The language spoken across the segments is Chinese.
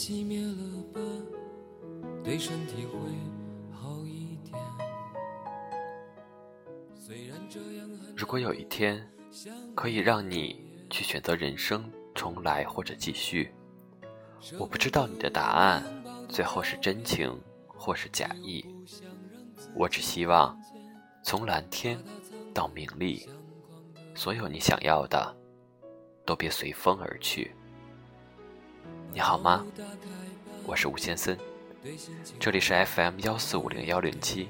熄灭了吧，对身体会好一点。如果有一天可以让你去选择人生重来或者继续，我不知道你的答案最后是真情或是假意。我只希望从蓝天到名利，所有你想要的都别随风而去。你好吗？我是吴先森，这里是 FM 幺四五零幺零七，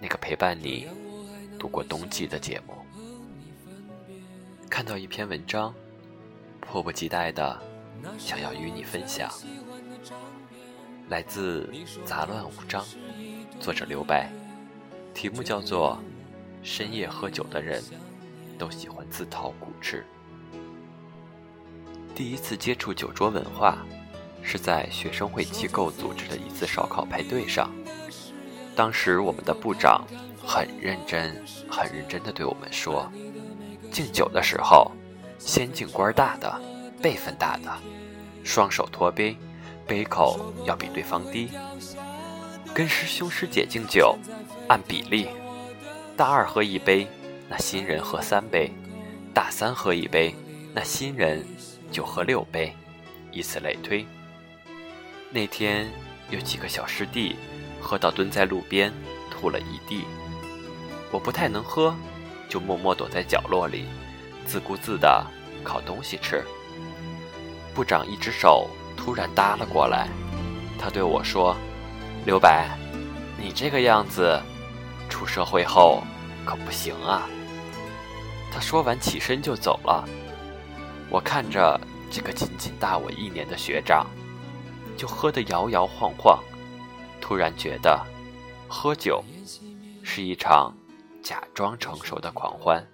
那个陪伴你度过冬季的节目。看到一篇文章，迫不及待的想要与你分享，来自杂乱无章，作者留白，题目叫做《深夜喝酒的人都喜欢自讨苦吃》。第一次接触酒桌文化，是在学生会机构组织的一次烧烤派对上。当时我们的部长很认真、很认真地对我们说：“敬酒的时候，先敬官大的、辈分大的，双手托杯，杯口要比对方低。跟师兄师姐敬酒，按比例，大二喝一杯，那新人喝三杯；大三喝一杯，那新人。”就喝六杯，以此类推。那天有几个小师弟喝到蹲在路边，吐了一地。我不太能喝，就默默躲在角落里，自顾自地烤东西吃。部长一只手突然搭了过来，他对我说：“刘白，你这个样子，出社会后可不行啊。”他说完起身就走了。我看着这个仅仅大我一年的学长，就喝得摇摇晃晃，突然觉得，喝酒是一场假装成熟的狂欢。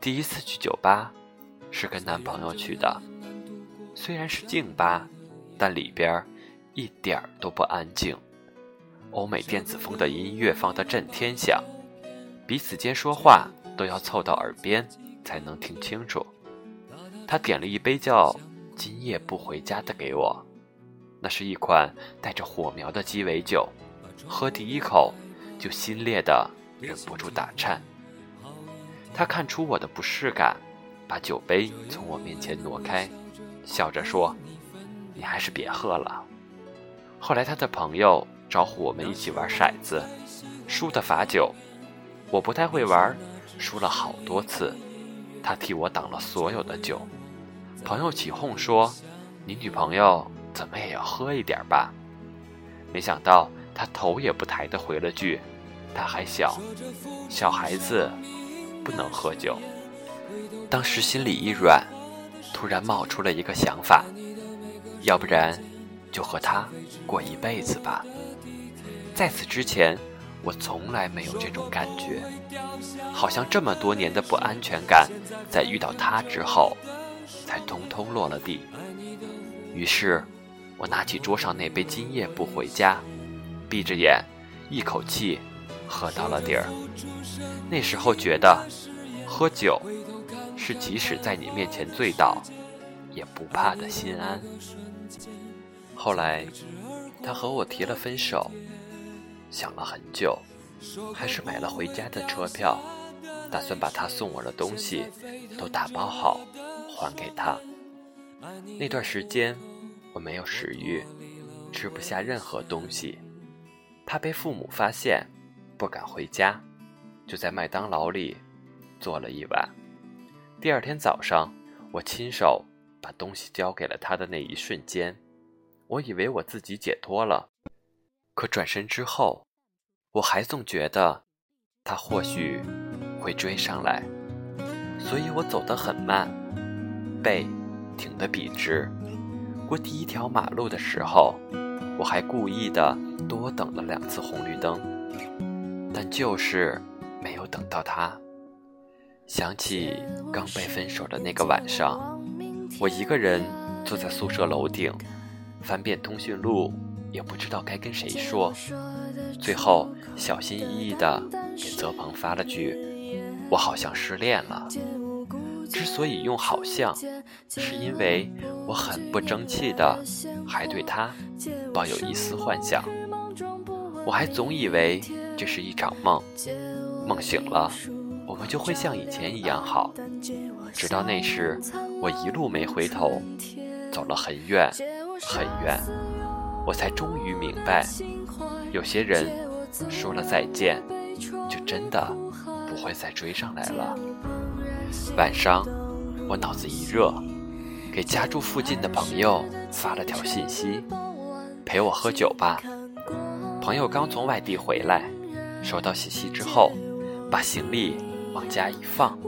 第一次去酒吧，是跟男朋友去的，虽然是静吧，但里边一点儿都不安静，欧美电子风的音乐放得震天响，彼此间说话都要凑到耳边才能听清楚。他点了一杯叫“今夜不回家”的给我，那是一款带着火苗的鸡尾酒，喝第一口就心烈的忍不住打颤。他看出我的不适感，把酒杯从我面前挪开，笑着说：“你还是别喝了。”后来他的朋友招呼我们一起玩骰子，输的罚酒。我不太会玩，输了好多次，他替我挡了所有的酒。朋友起哄说：“你女朋友怎么也要喝一点吧？”没想到他头也不抬的回了句：“他还小，小孩子不能喝酒。”当时心里一软，突然冒出了一个想法：要不然就和他过一辈子吧。在此之前，我从来没有这种感觉，好像这么多年的不安全感，在遇到他之后。才通通落了地。于是，我拿起桌上那杯“今夜不回家”，闭着眼，一口气喝到了底儿。那时候觉得，喝酒是即使在你面前醉倒也不怕的心安。后来，他和我提了分手，想了很久，还是买了回家的车票，打算把他送我的东西都打包好。还给他。那段时间，我没有食欲，吃不下任何东西，怕被父母发现，不敢回家，就在麦当劳里做了一晚。第二天早上，我亲手把东西交给了他的那一瞬间，我以为我自己解脱了，可转身之后，我还总觉得他或许会追上来，所以我走得很慢。背挺得笔直。过第一条马路的时候，我还故意的多等了两次红绿灯，但就是没有等到他。想起刚被分手的那个晚上，我一个人坐在宿舍楼顶，翻遍通讯录，也不知道该跟谁说。最后小心翼翼的给泽鹏发了句：“我好像失恋了。”之所以用好像，是因为我很不争气的，还对他抱有一丝幻想。我还总以为这是一场梦，梦醒了，我们就会像以前一样好。直到那时，我一路没回头，走了很远很远，我才终于明白，有些人说了再见，就真的不会再追上来了。晚上，我脑子一热，给家住附近的朋友发了条信息：“陪我喝酒吧。”朋友刚从外地回来，收到信息之后，把行李往家一放，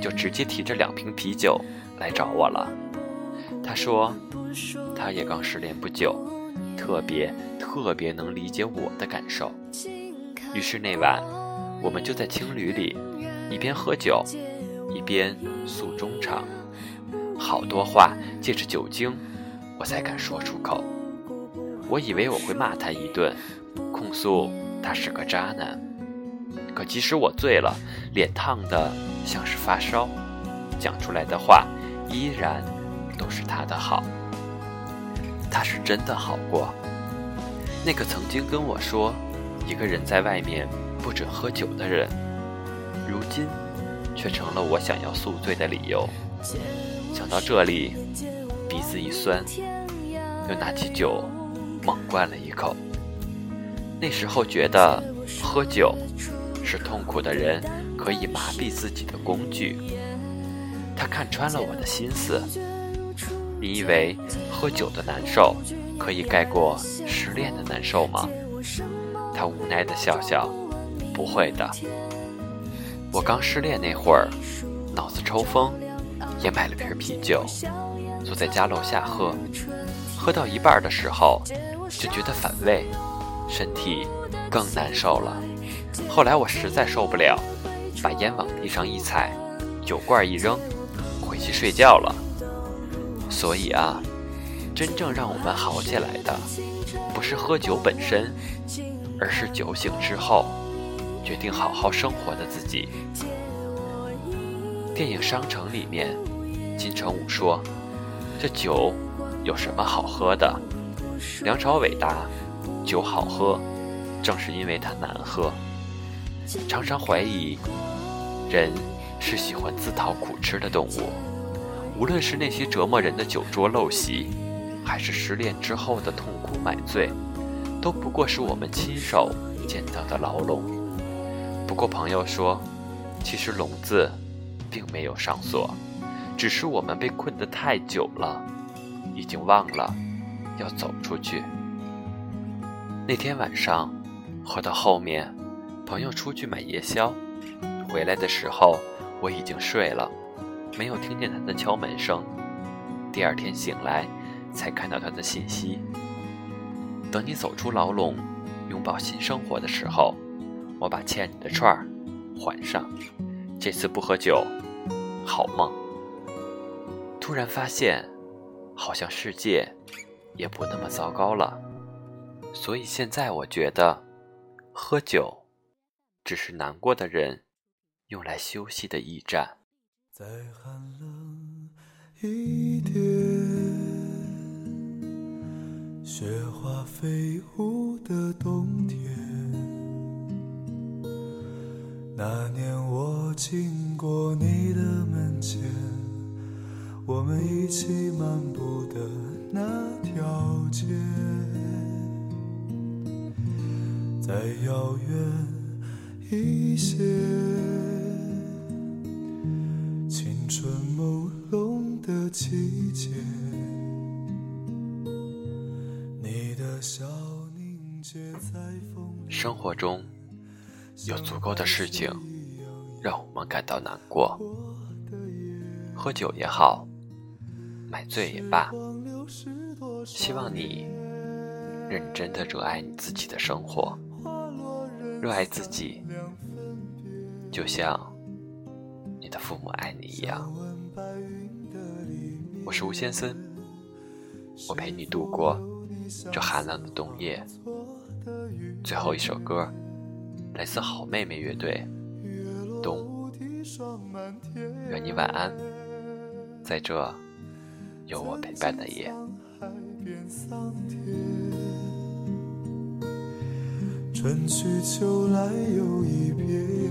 就直接提着两瓶啤酒来找我了。他说，他也刚失恋不久，特别特别能理解我的感受。于是那晚，我们就在青旅里一边喝酒，一边诉衷肠，好多话借着酒精，我才敢说出口。我以为我会骂他一顿。控诉他是个渣男，可即使我醉了，脸烫的像是发烧，讲出来的话依然都是他的好。他是真的好过。那个曾经跟我说一个人在外面不准喝酒的人，如今却成了我想要宿醉的理由。想到这里，鼻子一酸，又拿起酒猛灌了一口。那时候觉得喝酒是痛苦的人可以麻痹自己的工具。他看穿了我的心思。你以为喝酒的难受可以盖过失恋的难受吗？他无奈的笑笑，不会的。我刚失恋那会儿，脑子抽风，也买了瓶啤酒，坐在家楼下喝。喝到一半的时候，就觉得反胃。身体更难受了。后来我实在受不了，把烟往地上一踩，酒罐一扔，回去睡觉了。所以啊，真正让我们好起来的，不是喝酒本身，而是酒醒之后，决定好好生活的自己。电影《商城》里面，金城武说：“这酒有什么好喝的？”梁朝伟答。酒好喝，正是因为它难喝。常常怀疑，人是喜欢自讨苦吃的动物。无论是那些折磨人的酒桌陋习，还是失恋之后的痛苦买醉，都不过是我们亲手建造的牢笼。不过朋友说，其实笼子并没有上锁，只是我们被困得太久了，已经忘了要走出去。那天晚上，喝到后面，朋友出去买夜宵，回来的时候我已经睡了，没有听见他的敲门声。第二天醒来，才看到他的信息。等你走出牢笼，拥抱新生活的时候，我把欠你的串儿还上。这次不喝酒，好梦。突然发现，好像世界也不那么糟糕了。所以现在我觉得，喝酒只是难过的人用来休息的驿站。再寒冷一点，雪花飞舞的冬天。那年我经过你的门前，我们一起漫步的那条街。再遥远一些，青春朦胧的季节，你的笑凝结在风生活中有足够的事情让我们感到难过，喝酒也好，买醉也罢，希望你认真的热爱你自己的生活。热爱自己，就像你的父母爱你一样。我是吴先生，我陪你度过这寒冷的冬夜。最后一首歌，来自好妹妹乐队《冬》，愿你晚安，在这有我陪伴的夜。春去秋来又一遍，